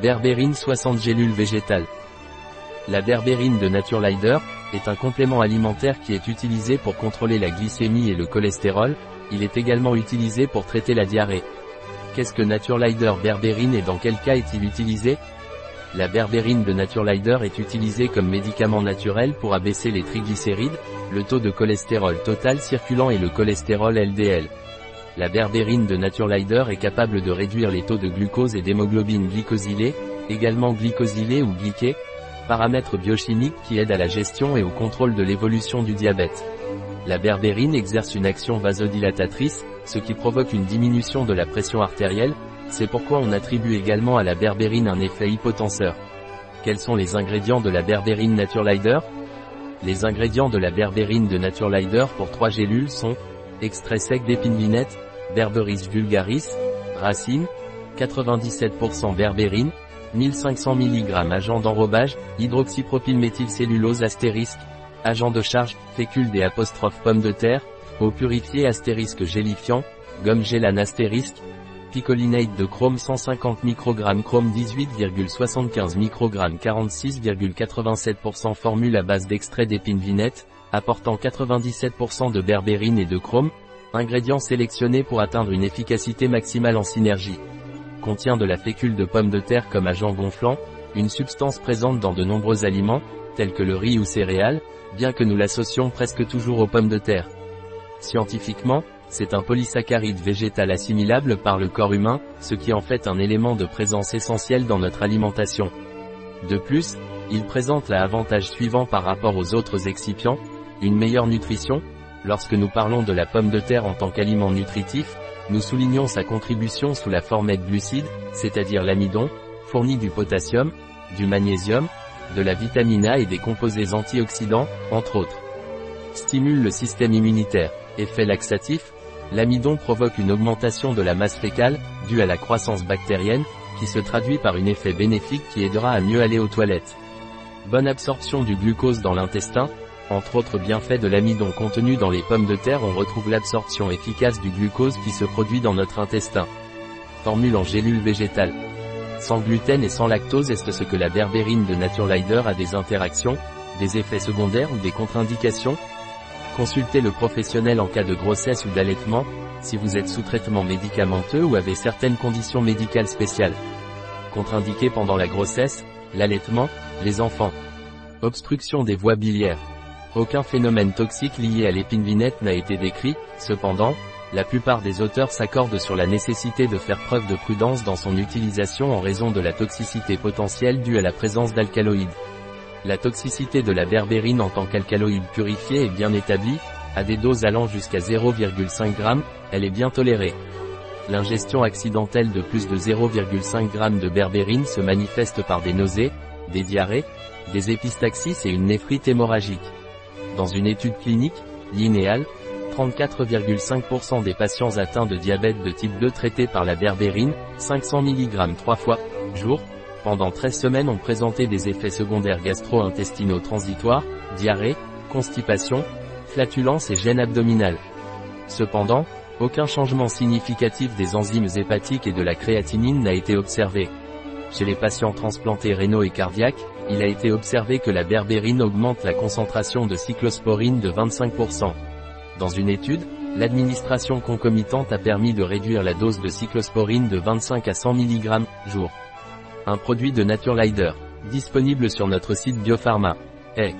Berbérine 60 gélules végétales. La berbérine de Naturelider est un complément alimentaire qui est utilisé pour contrôler la glycémie et le cholestérol, il est également utilisé pour traiter la diarrhée. Qu'est-ce que Naturelider berbérine et dans quel cas est-il utilisé? La berbérine de Naturelider est utilisée comme médicament naturel pour abaisser les triglycérides, le taux de cholestérol total circulant et le cholestérol LDL. La berbérine de Naturelider est capable de réduire les taux de glucose et d'hémoglobine glycosylée, également glycosylée ou glyquée, paramètres biochimiques qui aident à la gestion et au contrôle de l'évolution du diabète. La berbérine exerce une action vasodilatatrice, ce qui provoque une diminution de la pression artérielle, c'est pourquoi on attribue également à la berbérine un effet hypotenseur. Quels sont les ingrédients de la berbérine Naturelider? Les ingrédients de la berbérine de Naturelider pour 3 gélules sont extrait sec d'épinvinette, Berberis vulgaris, racine, 97% berbérine, 1500 mg agent d'enrobage, hydroxypropylméthylcellulose astérisque, agent de charge, fécule des apostrophes pommes de terre, eau purifiée astérisque gélifiant, gomme gélane astérisque, picolinate de chrome 150 microgrammes chrome 18,75 microgrammes 46,87% formule à base d'extrait d'épine vinette, apportant 97% de berbérine et de chrome, ingrédients sélectionnés pour atteindre une efficacité maximale en synergie. Contient de la fécule de pomme de terre comme agent gonflant, une substance présente dans de nombreux aliments, tels que le riz ou céréales, bien que nous l'associons presque toujours aux pommes de terre. Scientifiquement, c'est un polysaccharide végétal assimilable par le corps humain, ce qui en fait un élément de présence essentiel dans notre alimentation. De plus, il présente l'avantage suivant par rapport aux autres excipients, une meilleure nutrition Lorsque nous parlons de la pomme de terre en tant qu'aliment nutritif, nous soulignons sa contribution sous la forme de glucides, c'est-à-dire l'amidon, fournit du potassium, du magnésium, de la vitamine A et des composés antioxydants, entre autres. Stimule le système immunitaire. Effet laxatif, l'amidon provoque une augmentation de la masse fécale, due à la croissance bactérienne, qui se traduit par un effet bénéfique qui aidera à mieux aller aux toilettes. Bonne absorption du glucose dans l'intestin, entre autres bienfaits de l'amidon contenu dans les pommes de terre on retrouve l'absorption efficace du glucose qui se produit dans notre intestin. Formule en gélule végétale. Sans gluten et sans lactose est-ce ce que la berbérine de Naturelider a des interactions, des effets secondaires ou des contre-indications? Consultez le professionnel en cas de grossesse ou d'allaitement, si vous êtes sous traitement médicamenteux ou avez certaines conditions médicales spéciales. Contre-indiqué pendant la grossesse, l'allaitement, les enfants. Obstruction des voies biliaires. Aucun phénomène toxique lié à l'épinvinette n'a été décrit, cependant, la plupart des auteurs s'accordent sur la nécessité de faire preuve de prudence dans son utilisation en raison de la toxicité potentielle due à la présence d'alcaloïdes. La toxicité de la berbérine en tant qu'alcaloïde purifié est bien établie, à des doses allant jusqu'à 0,5 g, elle est bien tolérée. L'ingestion accidentelle de plus de 0,5 g de berbérine se manifeste par des nausées, des diarrhées, des épistaxis et une néphrite hémorragique. Dans une étude clinique, linéale, 34,5% des patients atteints de diabète de type 2 traités par la berbérine, 500 mg 3 fois, jour, pendant 13 semaines ont présenté des effets secondaires gastro-intestinaux transitoires, diarrhée, constipation, flatulence et gêne abdominale. Cependant, aucun changement significatif des enzymes hépatiques et de la créatinine n'a été observé. Chez les patients transplantés rénaux et cardiaques, il a été observé que la berbérine augmente la concentration de cyclosporine de 25%. Dans une étude, l'administration concomitante a permis de réduire la dose de cyclosporine de 25 à 100 mg jour. Un produit de Naturelider, disponible sur notre site Biopharma. Hey.